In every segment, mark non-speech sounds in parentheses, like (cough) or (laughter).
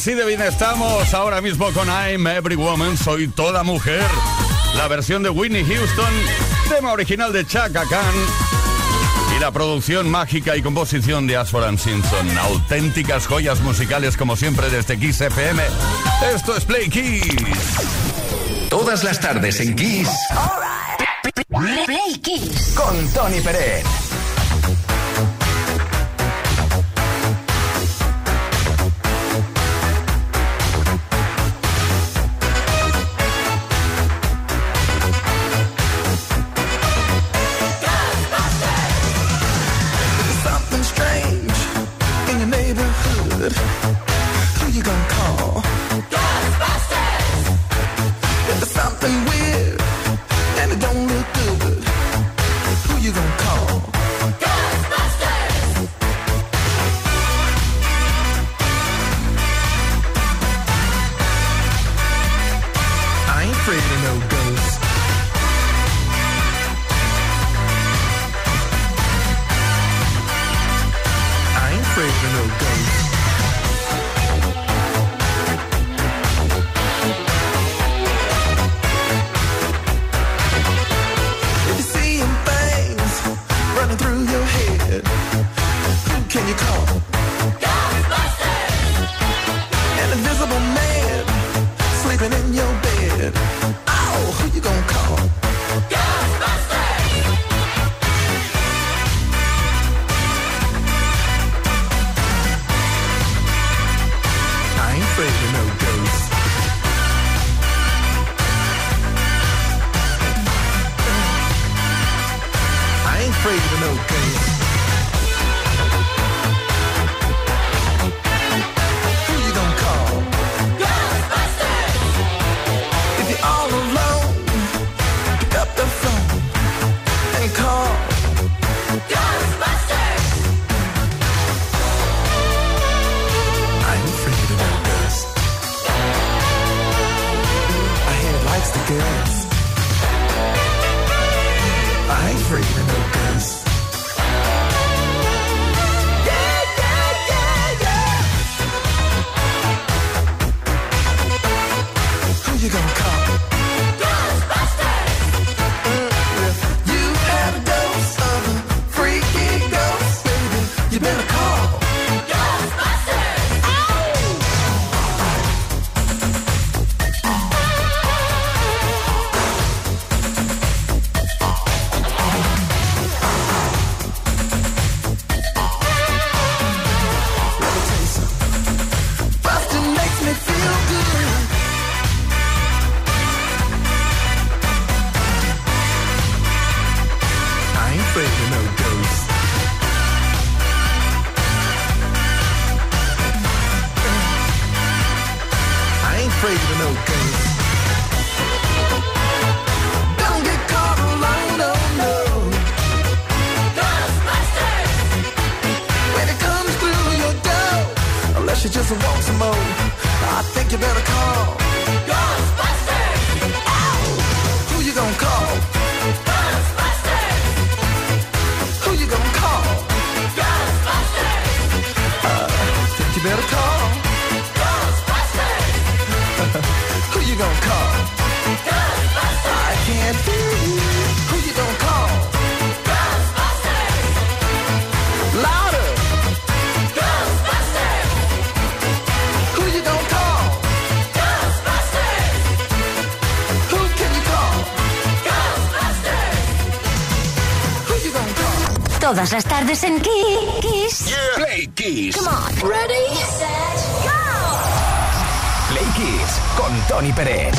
Así de bien estamos ahora mismo con I'm Every Woman, soy toda mujer. La versión de Whitney Houston, tema original de Chaka Khan. Y la producción mágica y composición de Ashford Simpson. Auténticas joyas musicales como siempre desde Kiss FM. Esto es Play Kiss. Todas las tardes en Kiss. Play Kiss. Con Tony Pérez. Gonna call? Ghostbusters! I can't you. Who you gonna call? Ghostbusters! Louder! Ghostbusters! Who you gonna call? Ghostbusters! Who can you call? Ghostbusters! Who you gonna call? Todas las tardes en Kiss. Play Kiss. Come on. Ready, set, con Tony Pérez.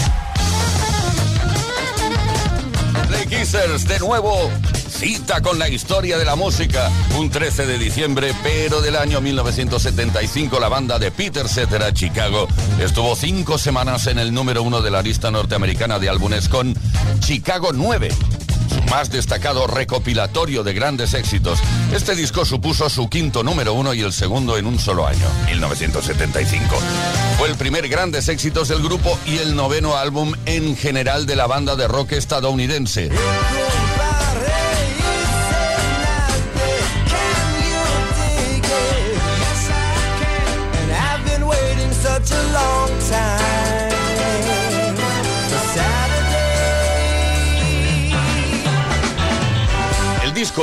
Play Kissers, de nuevo, cita con la historia de la música. Un 13 de diciembre, pero del año 1975, la banda de Peter Cetera, Chicago, estuvo cinco semanas en el número uno de la lista norteamericana de álbumes con Chicago 9 su más destacado recopilatorio de grandes éxitos. Este disco supuso su quinto número uno y el segundo en un solo año, 1975. Fue el primer grandes éxitos del grupo y el noveno álbum en general de la banda de rock estadounidense.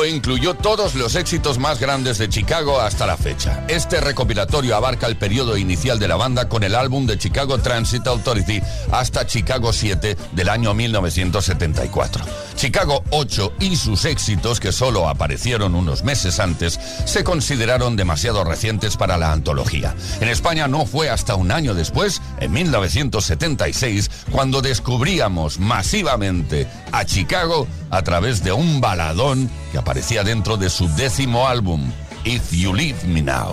Incluyó todos los éxitos más grandes de Chicago hasta la fecha. Este recopilatorio abarca el periodo inicial de la banda con el álbum de Chicago Transit Authority hasta Chicago 7 del año 1974. Chicago 8 y sus éxitos, que solo aparecieron unos meses antes, se consideraron demasiado recientes para la antología. En España no fue hasta un año después, en 1976, cuando descubríamos masivamente a Chicago a través de un baladón que aparecía dentro de su décimo álbum, If You Leave Me Now.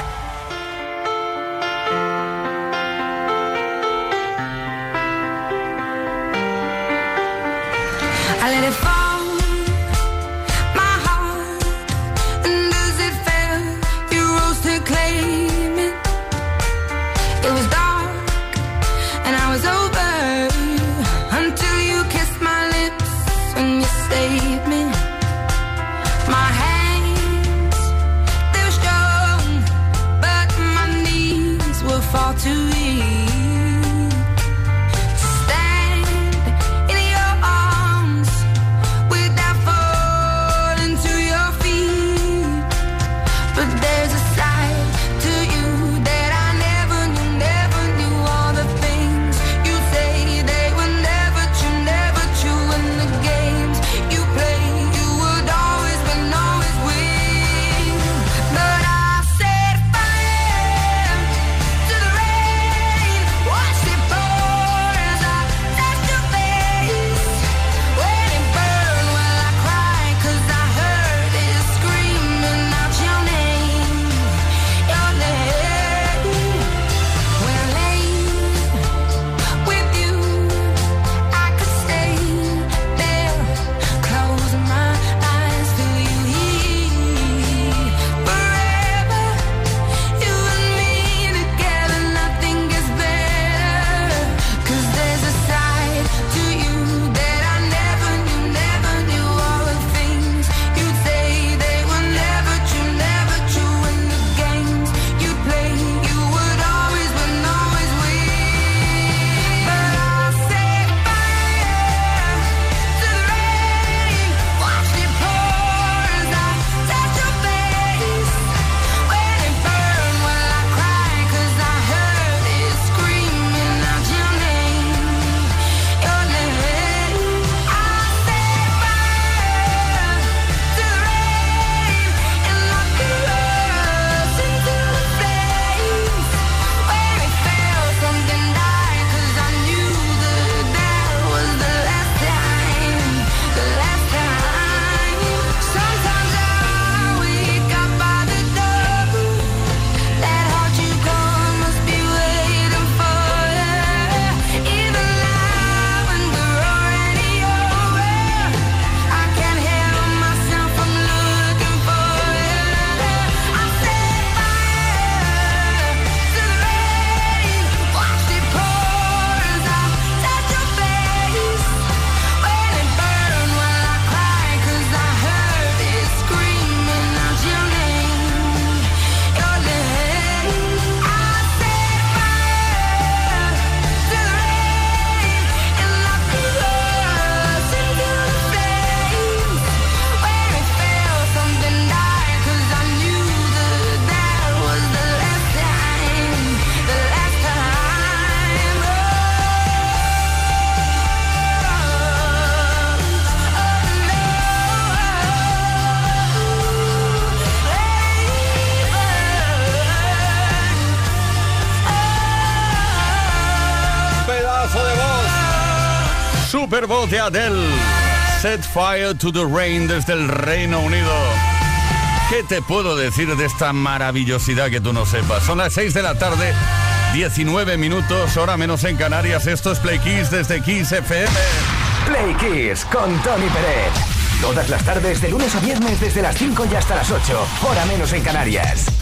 de Adele. Set Fire to the Rain desde el Reino Unido. ¿Qué te puedo decir de esta maravillosidad que tú no sepas? Son las 6 de la tarde, 19 minutos, hora menos en Canarias. Esto es Play Kiss desde Kiss FM. Play Kiss con Tony Pérez. Todas las tardes, de lunes a viernes, desde las 5 y hasta las 8, hora menos en Canarias.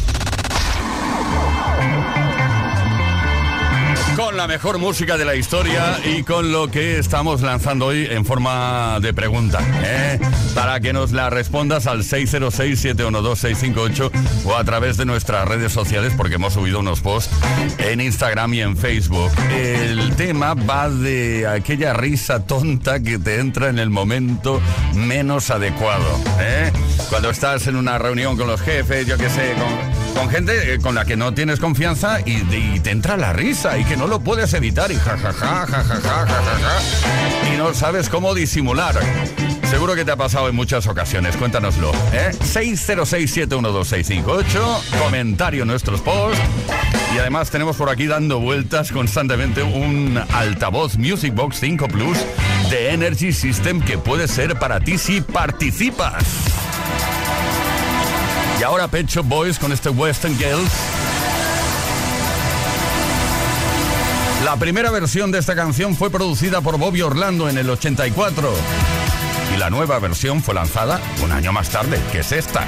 la mejor música de la historia y con lo que estamos lanzando hoy en forma de pregunta. ¿eh? Para que nos la respondas al 606-712-658 o a través de nuestras redes sociales porque hemos subido unos posts en Instagram y en Facebook. El tema va de aquella risa tonta que te entra en el momento menos adecuado. ¿eh? Cuando estás en una reunión con los jefes, yo qué sé, con con gente con la que no tienes confianza y, te entra la risa y que no lo puedes evitar y jajaja, jajaja, jajaja, y no sabes cómo disimular. Seguro que te ha pasado en muchas ocasiones, cuéntanoslo. ¿eh? 606-712-658, comentario en nuestros posts. Y además tenemos por aquí dando vueltas constantemente un altavoz Music Box 5 Plus de Energy System que puede ser para ti si participas. Y ahora Pecho Boys con este Western Girls. La primera versión de esta canción fue producida por Bobby Orlando en el 84 y la nueva versión fue lanzada un año más tarde, que es esta.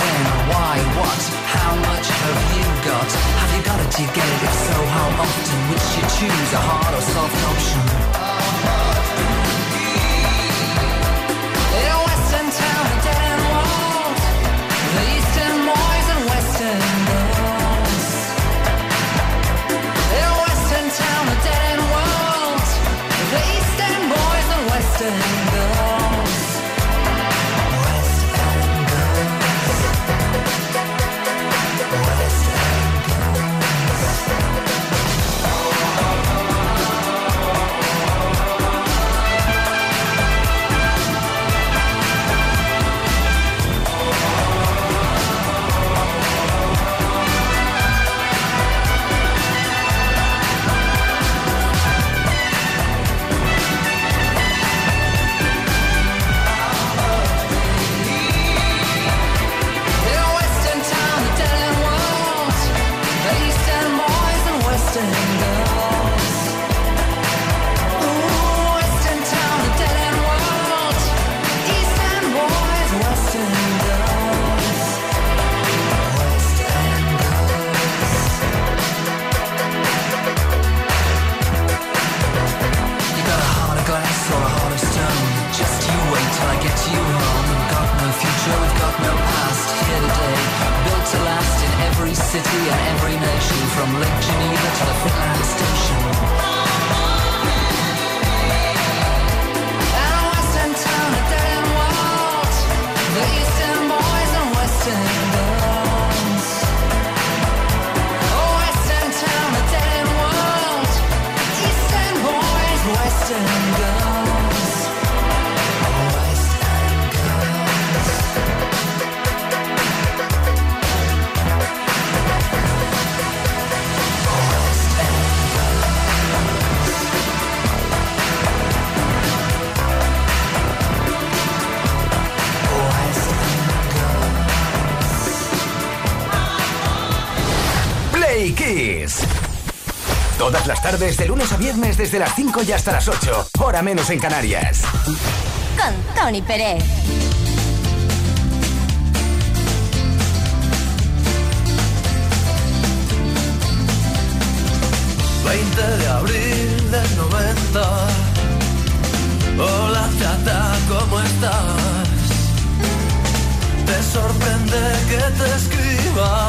When, why, what, how much have you got? Have you got it? Do you get it? If so, how often? Which you choose, a hard or soft option? Las tardes, de lunes a viernes, desde las 5 y hasta las 8. Hora menos en Canarias. Con Tony Pérez. de abril del 90. Hola chata, ¿cómo estás? Te sorprende que te escriba.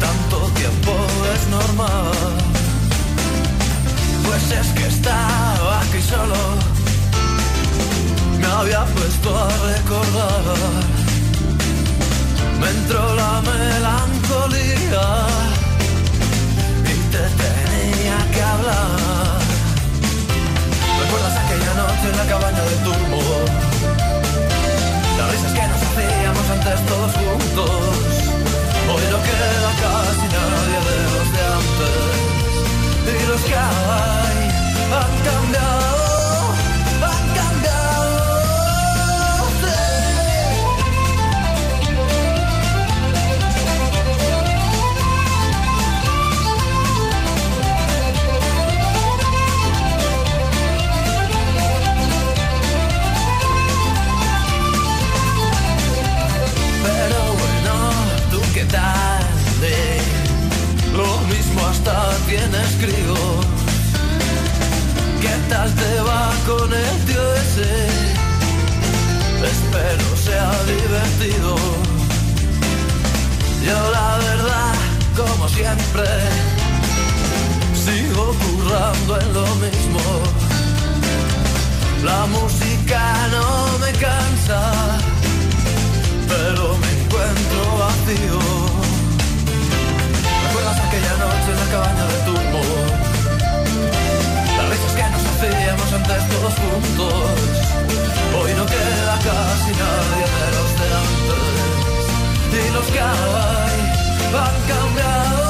Tanto tiempo es normal. Pues es que estaba aquí solo. Me había puesto a recordar. Me entró la melancolía y te tenía que hablar. ¿Recuerdas aquella noche en la cabaña del turbo? Las risas que nos hacíamos antes todos juntos. Hoy no queda casi nadie de los de antes. the sky and come down. Críos. ¿Qué tal te va con el tío ese? Espero sea divertido. Yo la verdad, como siempre, sigo currando en lo mismo. La música no me cansa, pero me encuentro vacío. ¿Recuerdas aquella noche en la cabaña de turbo? Las risas que nos hacíamos antes todos juntos. Hoy no queda casi nadie de los de antes. Y los que hay han cambiado,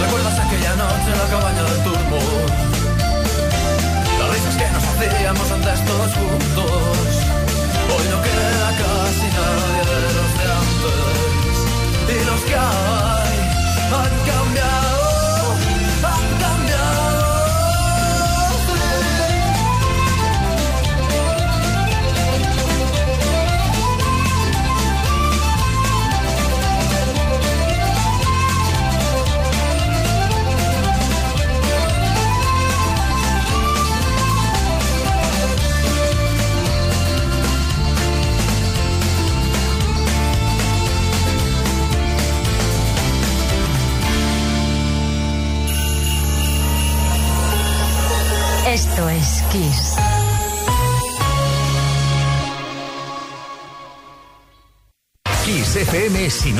¿Recuerdas aquella noche en la cabaña del turbo? Las risas que nos hacíamos antes todos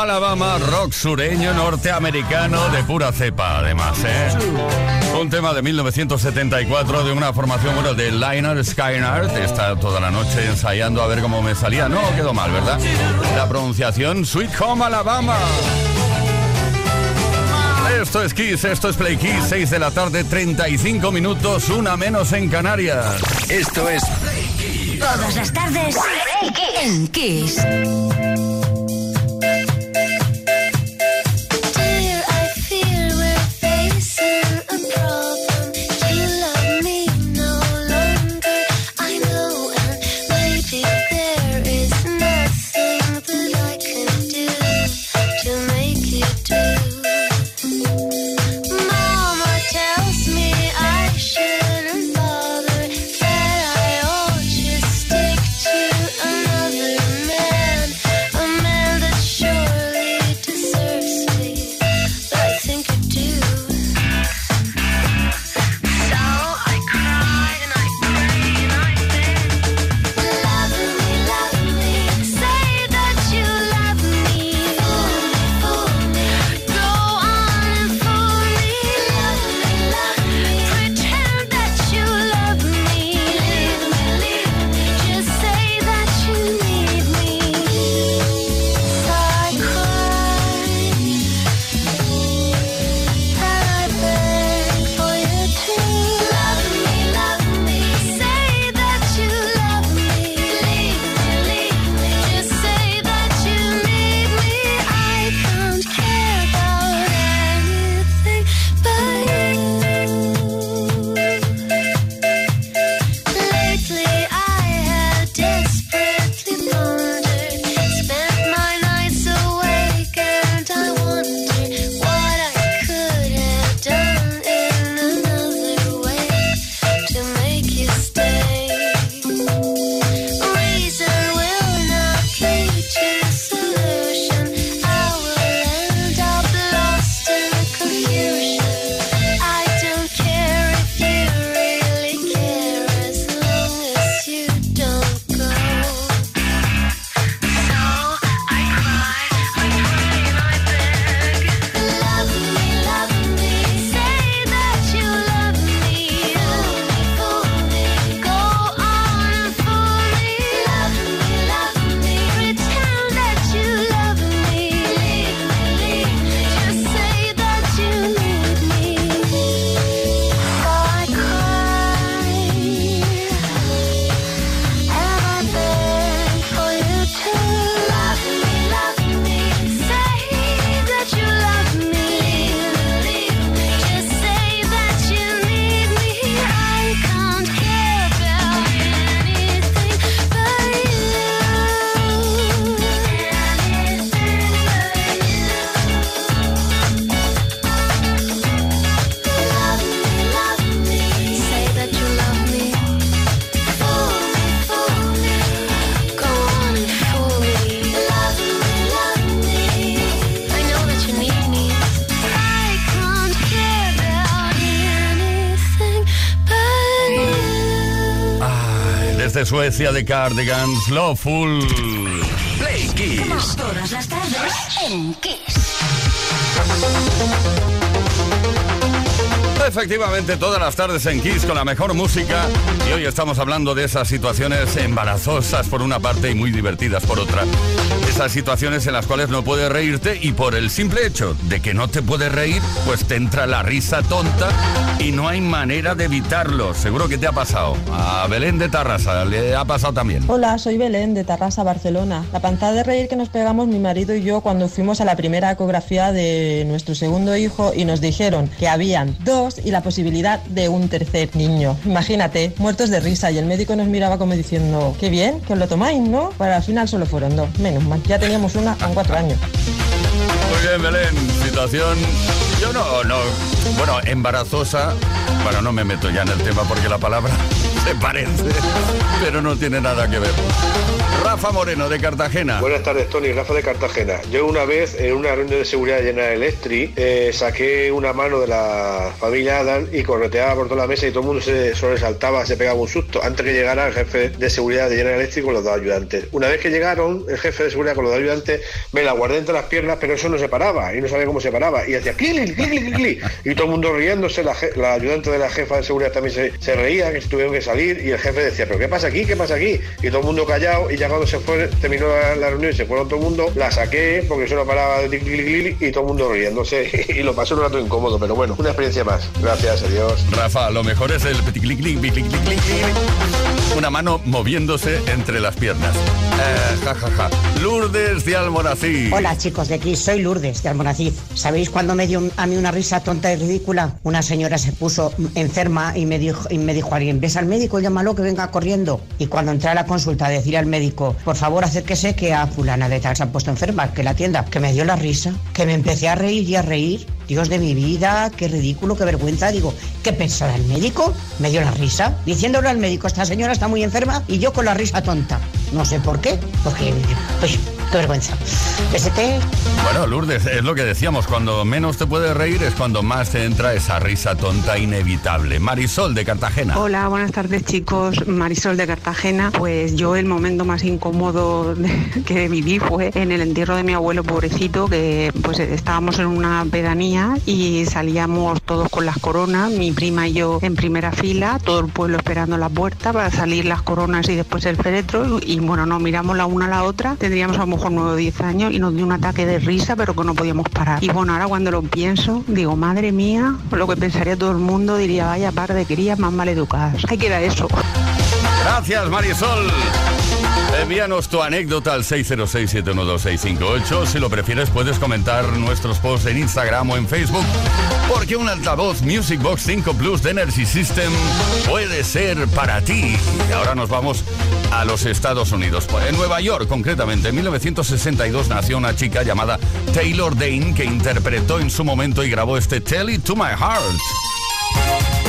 Alabama, rock sureño norteamericano de pura cepa, además, ¿eh? Un tema de 1974 de una formación, bueno, de Liner Skynard. Está toda la noche ensayando a ver cómo me salía. No, quedó mal, ¿verdad? La pronunciación, Sweet Home Alabama. Esto es Kiss, esto es Play Kiss, 6 de la tarde, 35 minutos, una menos en Canarias. Esto es Todas las tardes en Kiss. Suecia de Cardigans, Loveful. Play Kiss. Todas las tardes en Kiss. Efectivamente, todas las tardes en Kiss con la mejor música. Y hoy estamos hablando de esas situaciones embarazosas por una parte y muy divertidas por otra. Esas situaciones en las cuales no puedes reírte y por el simple hecho de que no te puedes reír, pues te entra la risa tonta y no hay manera de evitarlo. Seguro que te ha pasado. A Belén de Tarrasa le ha pasado también. Hola, soy Belén de Tarrasa, Barcelona. La pantada de reír que nos pegamos mi marido y yo cuando fuimos a la primera ecografía de nuestro segundo hijo y nos dijeron que habían dos y la posibilidad de un tercer niño. Imagínate, muertos de risa y el médico nos miraba como diciendo, qué bien, que os lo tomáis, ¿no? Pero al final solo fueron dos, menos mal. Ya teníamos una con cuatro años. Muy bien, Belén. Situación. Yo no, no. Bueno, embarazosa. Bueno, no me meto ya en el tema porque la palabra (laughs) se parece, pero no tiene nada que ver. Rafa Moreno de Cartagena. Buenas tardes, Tony. Rafa de Cartagena. Yo una vez en una reunión de seguridad de General Electric eh, saqué una mano de la familia Adam y correteaba por toda la mesa y todo el mundo se sobresaltaba, se pegaba un susto antes que llegara el jefe de seguridad de General Electric con los dos ayudantes. Una vez que llegaron, el jefe de seguridad con los dos ayudantes me la guardé entre las piernas, pero eso no se paraba y no sabía cómo se paraba. Y hacía clic, clic, clic, y todo el mundo riéndose. La, ayudante de la jefa de seguridad también se, se reía, que tuvieron que salir y el jefe decía, pero ¿qué pasa aquí? ¿Qué pasa aquí? Y todo el mundo callado y ya cuando se fue, terminó la, la reunión y se fueron todo el mundo, la saqué porque eso no paraba de clic, clic, clic, y todo el mundo riéndose (laughs) y lo pasé un rato incómodo, pero bueno, una experiencia más. Gracias, adiós. Rafa, lo mejor es el clic, clic, clic, clic, clic, clic. Una mano moviéndose entre las piernas. Eh, ja, ja, ja. Lourdes de Almorací. Hola chicos de aquí, soy Lourdes de Almonacid. ¿Sabéis cuándo me dio un- a mí una risa tonta y ridícula? Una señora se puso enferma y me dijo, y me dijo alguien, ves al médico, llámalo que venga corriendo. Y cuando entré a la consulta a decir al médico, por favor acérquese que a fulana de tal se ha puesto enferma, que la atienda, que me dio la risa, que me empecé a reír y a reír. Dios de mi vida, qué ridículo, qué vergüenza. Digo, ¿qué pensará el médico? Me dio la risa, diciéndole al médico, esta señora está muy enferma y yo con la risa tonta. No sé por qué, porque, pues, qué vergüenza. Besete. Bueno, Lourdes, es lo que decíamos, cuando menos te puedes reír es cuando más te entra esa risa tonta inevitable. Marisol de Cartagena. Hola, buenas tardes chicos. Marisol de Cartagena. Pues yo el momento más incómodo (laughs) que viví fue en el entierro de mi abuelo pobrecito, que pues estábamos en una pedanía y salíamos todos con las coronas, mi prima y yo en primera fila, todo el pueblo esperando la puerta para salir las coronas y después el féretro y bueno, nos miramos la una a la otra, tendríamos a lo mejor 9 o 10 años y nos dio un ataque de risa pero que no podíamos parar. Y bueno, ahora cuando lo pienso, digo, madre mía, lo que pensaría todo el mundo diría, vaya par de crías más mal educadas. Ahí queda eso. Gracias, Marisol. Envíanos tu anécdota al 606-712-658. Si lo prefieres, puedes comentar nuestros posts en Instagram o en Facebook. Porque un altavoz Music Box 5 Plus de Energy System puede ser para ti. Y ahora nos vamos a los Estados Unidos. En Nueva York, concretamente, en 1962 nació una chica llamada Taylor Dane que interpretó en su momento y grabó este Tell It to My Heart.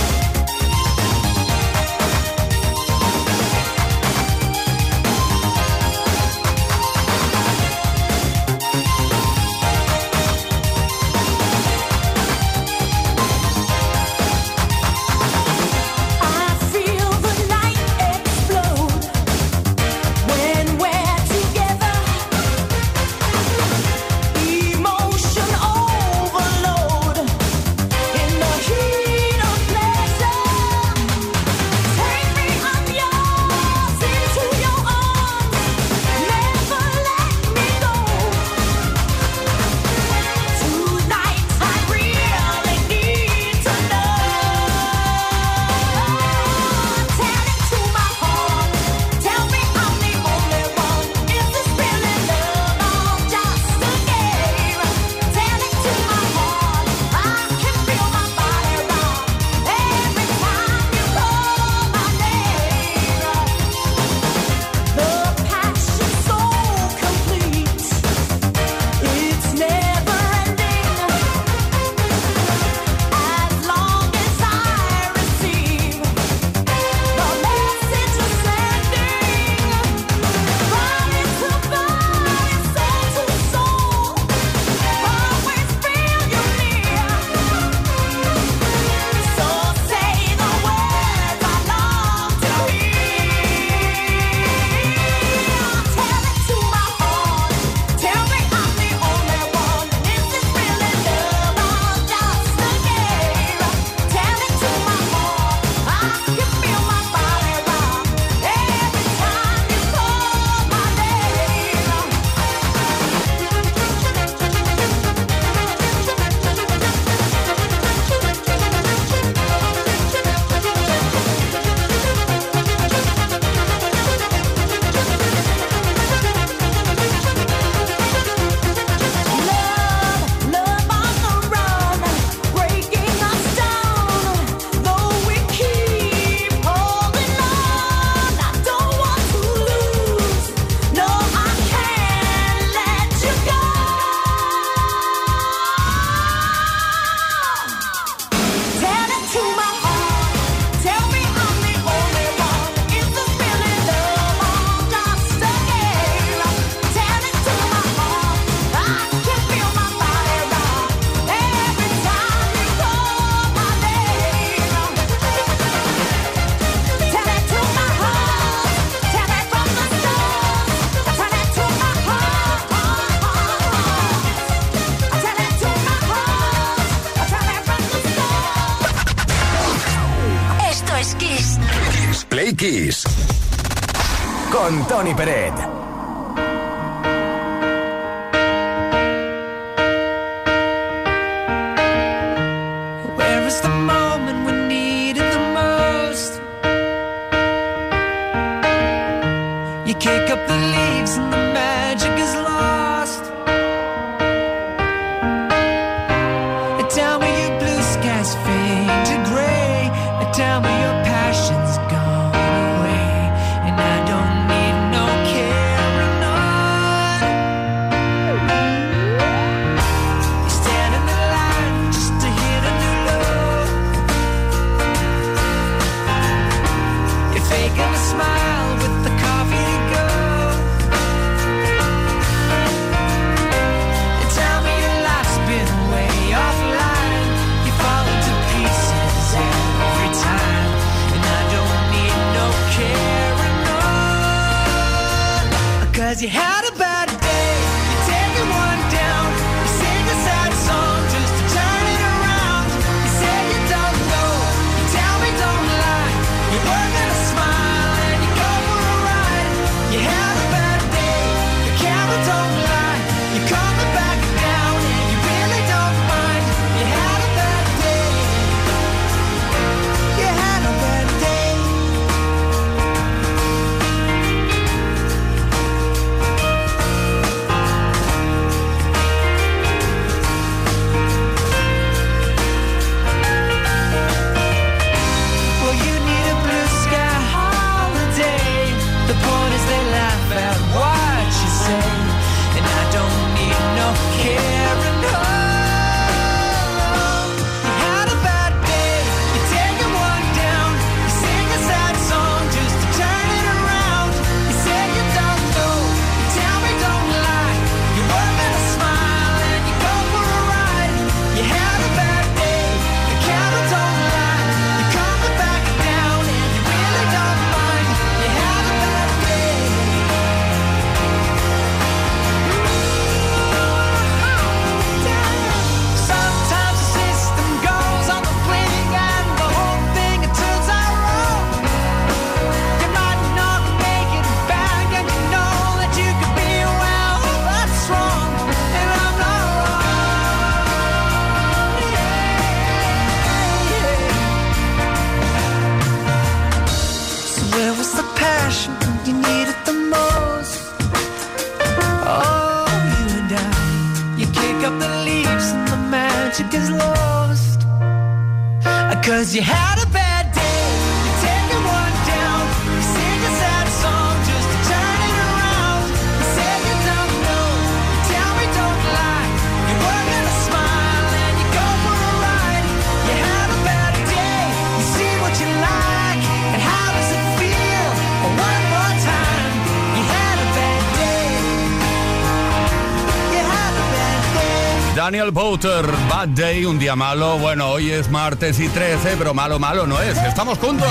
Daniel Bouter, Bad Day, un día malo. Bueno, hoy es martes y 13, pero malo, malo no es. Estamos juntos.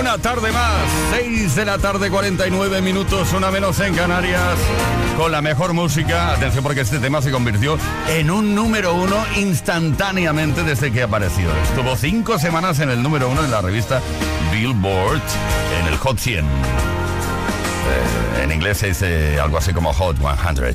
Una tarde más, 6 de la tarde, 49 minutos, una menos en Canarias, con la mejor música. Atención porque este tema se convirtió en un número uno instantáneamente desde que apareció. Estuvo cinco semanas en el número uno en la revista Billboard, en el Hot 100. Eh, en inglés se dice algo así como Hot 100.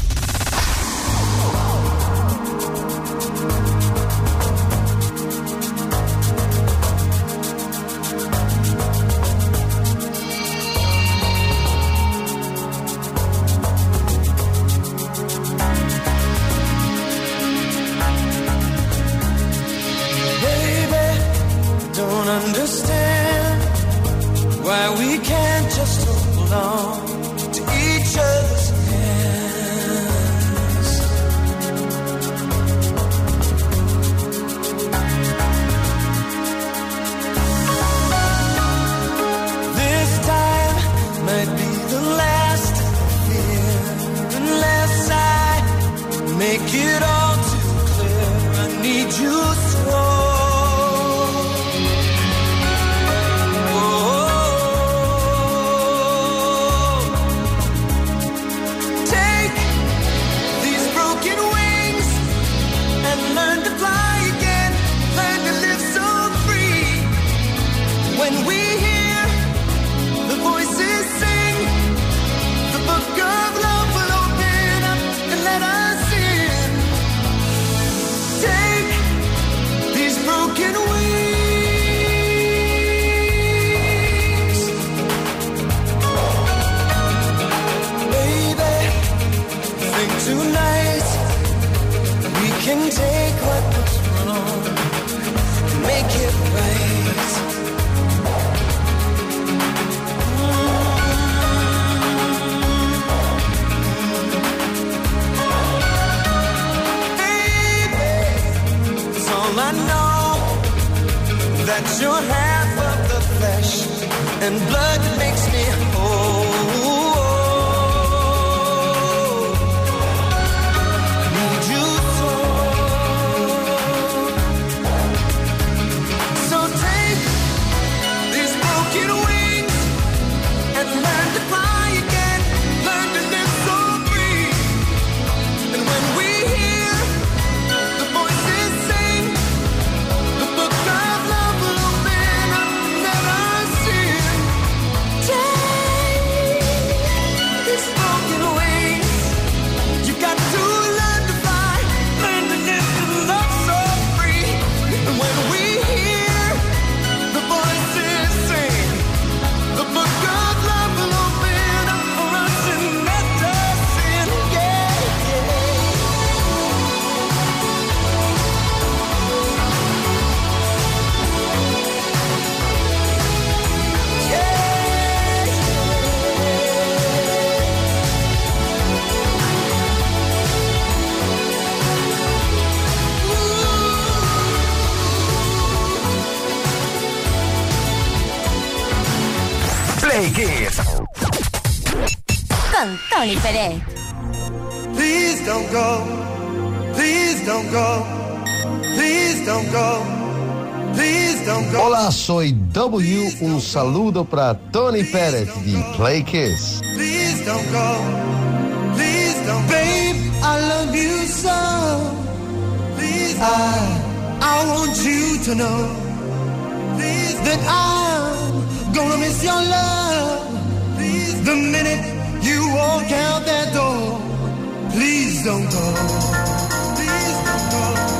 and blood. Olá, sou W. Um saludo para Tony Pérez de Play Kiss. Please don't go. Please don't Babe, I love you so. Please I, I want you to know. Please that I'm gonna miss your love. Please the minute you walk out that door. Please don't go. Please don't go.